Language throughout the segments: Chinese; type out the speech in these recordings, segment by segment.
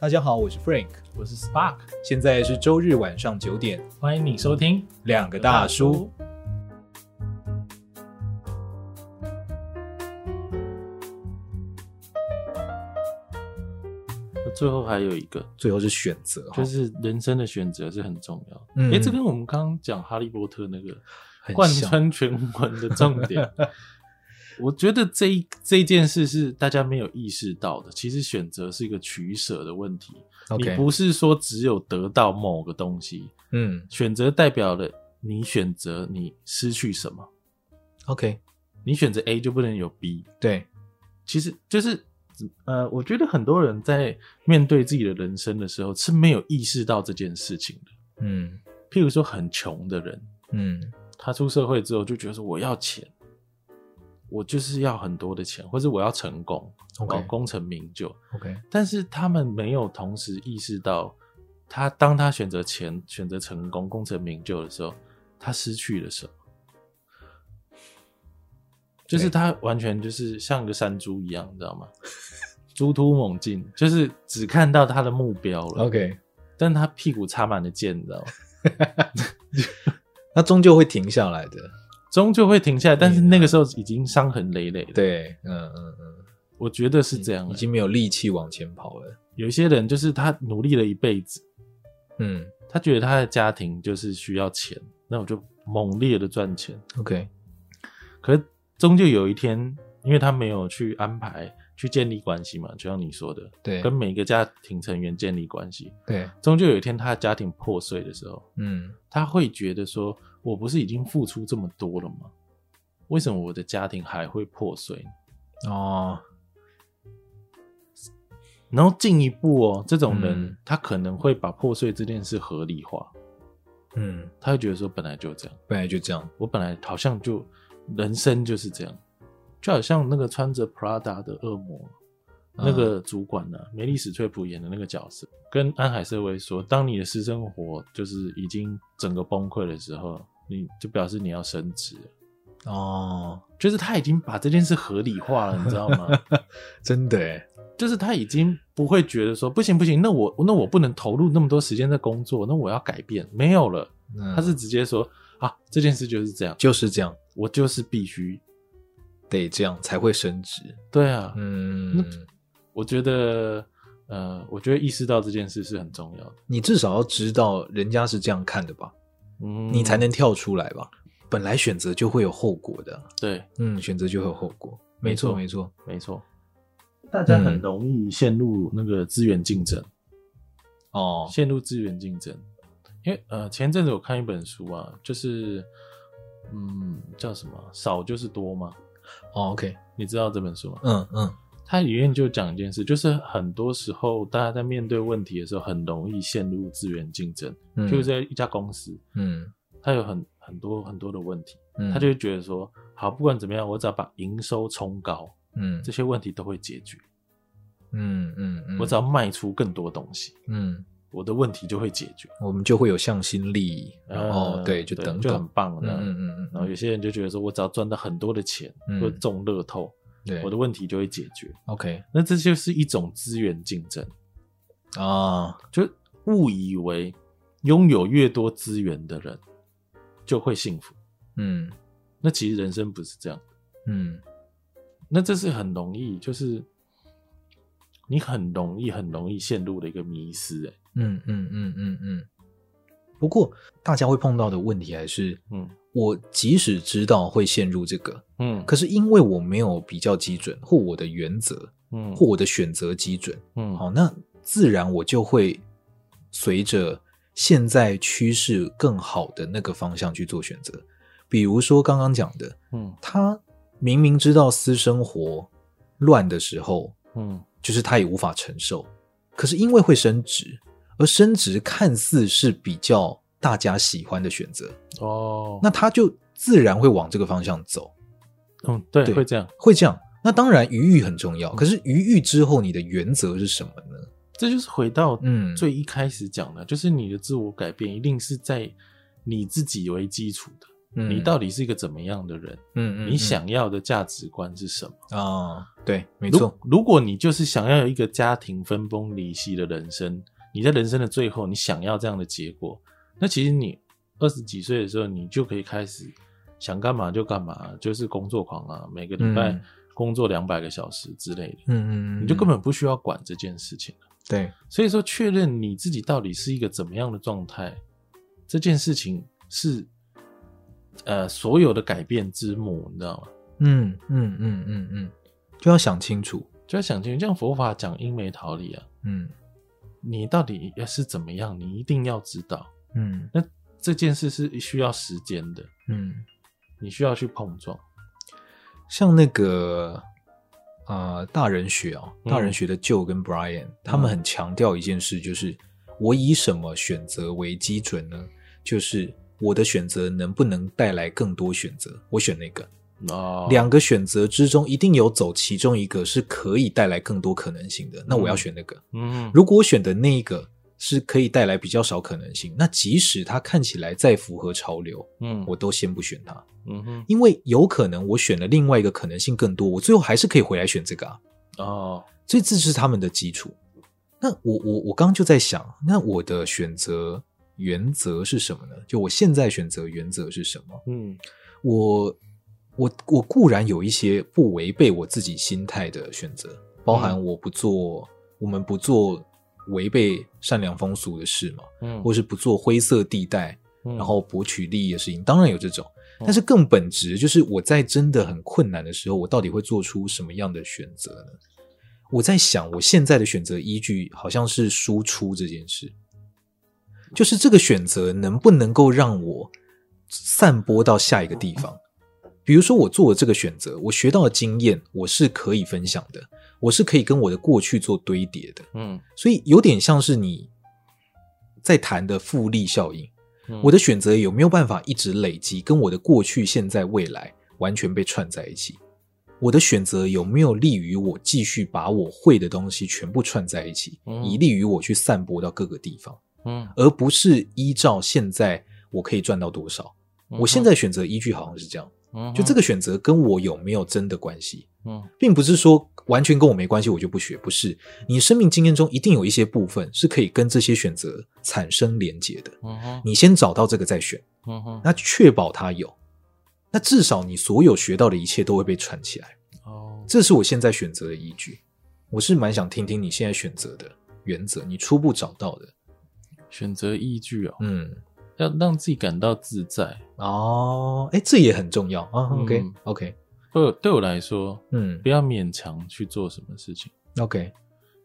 大家好，我是 Frank，我是 Spark，现在是周日晚上九点，欢迎你收听两个大叔。最后还有一个，最后是选择，就是人生的选择是很重要的。嗯，哎，这跟我们刚刚讲哈利波特那个贯穿全文的重点。我觉得这一这件事是大家没有意识到的。其实选择是一个取舍的问题。你不是说只有得到某个东西。嗯，选择代表了你选择你失去什么。OK，你选择 A 就不能有 B。对，其实就是呃，我觉得很多人在面对自己的人生的时候是没有意识到这件事情的。嗯，譬如说很穷的人，嗯，他出社会之后就觉得说我要钱。我就是要很多的钱，或者我要成功要功成名就。OK，但是他们没有同时意识到，他当他选择钱、选择成功、功成名就的时候，他失去了什么？就是他完全就是像个山猪一样，你知道吗？猪突猛进，就是只看到他的目标了。OK，但他屁股插满了箭，你知道吗？他终究会停下来的。终究会停下来，但是那个时候已经伤痕累累了。对，嗯嗯嗯，我觉得是这样，已经没有力气往前跑了。有一些人就是他努力了一辈子，嗯，他觉得他的家庭就是需要钱，那我就猛烈的赚钱。OK，可是终究有一天，因为他没有去安排去建立关系嘛，就像你说的，对，跟每个家庭成员建立关系，对，终究有一天他的家庭破碎的时候，嗯，他会觉得说。我不是已经付出这么多了吗？为什么我的家庭还会破碎？哦，然后进一步哦，这种人、嗯、他可能会把破碎这件事合理化。嗯，他会觉得说本来就这样，本来就这样，我本来好像就人生就是这样，就好像那个穿着 Prada 的恶魔。那个主管呢、啊？梅丽史翠普演的那个角色，跟安海瑟薇说：“当你的私生活就是已经整个崩溃的时候，你就表示你要升职。”哦，就是他已经把这件事合理化了，你知道吗？真的，就是他已经不会觉得说不行不行，那我那我不能投入那么多时间在工作，那我要改变，没有了。嗯、他是直接说啊，这件事就是这样，就是这样，我就是必须得这样才会升职。对啊，嗯。我觉得，呃，我觉得意识到这件事是很重要的。你至少要知道人家是这样看的吧，嗯，你才能跳出来吧。本来选择就会有后果的，对，嗯，选择就会有后果，没错，没错，没错。大家很容易陷入那个资源竞争，哦，陷入资源竞争。因为呃，前阵子我看一本书啊，就是，嗯，叫什么？少就是多吗。哦，OK，你知道这本书吗？嗯嗯。他里面就讲一件事，就是很多时候大家在面对问题的时候，很容易陷入资源竞争。嗯，就是在一家公司，嗯，他有很很多很多的问题，嗯，他就会觉得说，好，不管怎么样，我只要把营收冲高，嗯，这些问题都会解决。嗯嗯嗯，我只要卖出更多东西，嗯，我的问题就会解决，我们就会有向心力，然后，呃，对，就等等，就很棒。的嗯嗯嗯，然后有些人就觉得说，我只要赚到很多的钱，嗯，或中乐透。对，我的问题就会解决。OK，那这就是一种资源竞争啊，就误以为拥有越多资源的人就会幸福。嗯，那其实人生不是这样。嗯，那这是很容易，就是你很容易、很容易陷入的一个迷思。哎，嗯嗯嗯嗯嗯。不过大家会碰到的问题还是，嗯。我即使知道会陷入这个，嗯，可是因为我没有比较基准或我的原则，嗯，或我的选择基准，嗯，好，那自然我就会随着现在趋势更好的那个方向去做选择。比如说刚刚讲的，嗯，他明明知道私生活乱的时候，嗯，就是他也无法承受，可是因为会升值，而升值看似是比较。大家喜欢的选择哦，那他就自然会往这个方向走。嗯，对，对，会这样，会这样。那当然，余裕很重要。可是余裕之后，你的原则是什么呢？这就是回到嗯最一开始讲的，就是你的自我改变一定是在你自己为基础的。嗯，你到底是一个怎么样的人？嗯嗯，你想要的价值观是什么？啊、哦，对，没错。如果你就是想要有一个家庭分崩离析的人生，你在人生的最后，你想要这样的结果，那其实你二十几岁的时候，你就可以开始想干嘛就干嘛，就是工作狂啊，每个礼拜工作两百个小时之类的。嗯嗯，你就根本不需要管这件事情。对，所以说确认你自己到底是一个怎么样的状态，这件事情是。呃，所有的改变之母，你知道吗？嗯嗯嗯嗯嗯，就要想清楚，就要想清楚。像佛法讲因没桃李啊，嗯，你到底要是怎么样，你一定要知道，嗯，那这件事是需要时间的，嗯，你需要去碰撞。像那个呃大人学哦，大人学的 Joe 跟 Brian，、嗯、他们很强调一件事，就是我以什么选择为基准呢？就是。我的选择能不能带来更多选择？我选那个。哦，两个选择之中，一定有走其中一个是可以带来更多可能性的。那我要选那个。嗯，如果我选的那一个是可以带来比较少可能性，那即使它看起来再符合潮流，嗯，我都先不选它。嗯哼，因为有可能我选了另外一个可能性更多，我最后还是可以回来选这个啊。哦，所以这是他们的基础。那我我我刚刚就在想，那我的选择。原则是什么呢？就我现在选择原则是什么？嗯，我我我固然有一些不违背我自己心态的选择，包含我不做，嗯、我们不做违背善良风俗的事嘛，嗯，或是不做灰色地带，嗯、然后博取利益的事情，当然有这种。但是更本质就是我在真的很困难的时候，我到底会做出什么样的选择呢？我在想，我现在的选择依据好像是输出这件事。就是这个选择能不能够让我散播到下一个地方？比如说，我做了这个选择，我学到的经验，我是可以分享的，我是可以跟我的过去做堆叠的。嗯，所以有点像是你在谈的复利效应。我的选择有没有办法一直累积，跟我的过去、现在、未来完全被串在一起？我的选择有没有利于我继续把我会的东西全部串在一起，以利于我去散播到各个地方？嗯，而不是依照现在我可以赚到多少，嗯、我现在选择依据好像是这样，嗯，就这个选择跟我有没有真的关系？嗯，并不是说完全跟我没关系，我就不学，不是。你生命经验中一定有一些部分是可以跟这些选择产生连结的，嗯哼，你先找到这个再选，嗯哼，那确保它有，那至少你所有学到的一切都会被串起来。哦，这是我现在选择的依据。我是蛮想听听你现在选择的原则，你初步找到的。选择依据哦，嗯，要让自己感到自在哦，哎，这也很重要啊。OK，OK，、对我对我来说，嗯，不要勉强去做什么事情。OK，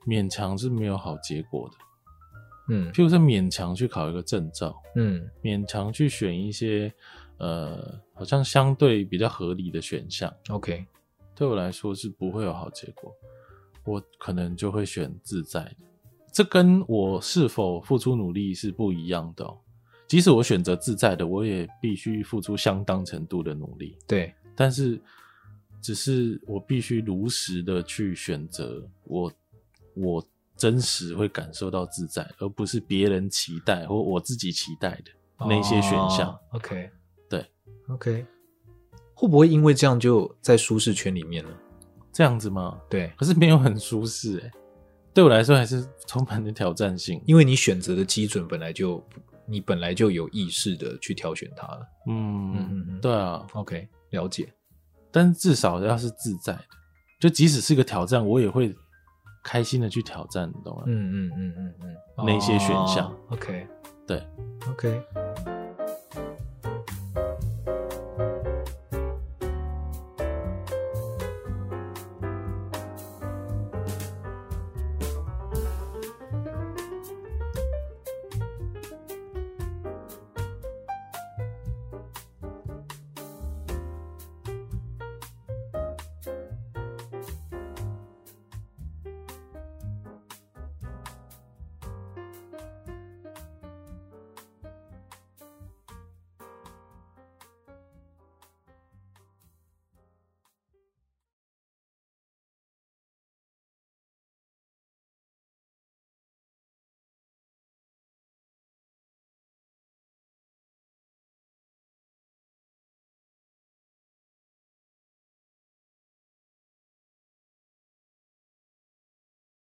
勉强是没有好结果的。嗯，譬如说勉强去考一个证照，嗯，勉强去选一些呃，好像相对比较合理的选项。OK，对我来说是不会有好结果，我可能就会选自在的。这跟我是否付出努力是不一样的哦。即使我选择自在的，我也必须付出相当程度的努力。对，但是只是我必须如实的去选择我，我真实会感受到自在，而不是别人期待或我自己期待的那些选项。哦，OK，对，OK，会不会因为这样就在舒适圈里面呢？这样子吗？对，可是没有很舒适欸。对我来说还是充满了挑战性，因为你选择的基准本来就，你本来就有意识的去挑选它了。嗯嗯嗯，对啊，OK，了解。但至少要是自在的，就即使是个挑战，我也会开心的去挑战，你懂吗？嗯嗯嗯嗯嗯，那些选项，哦，OK，对，OK。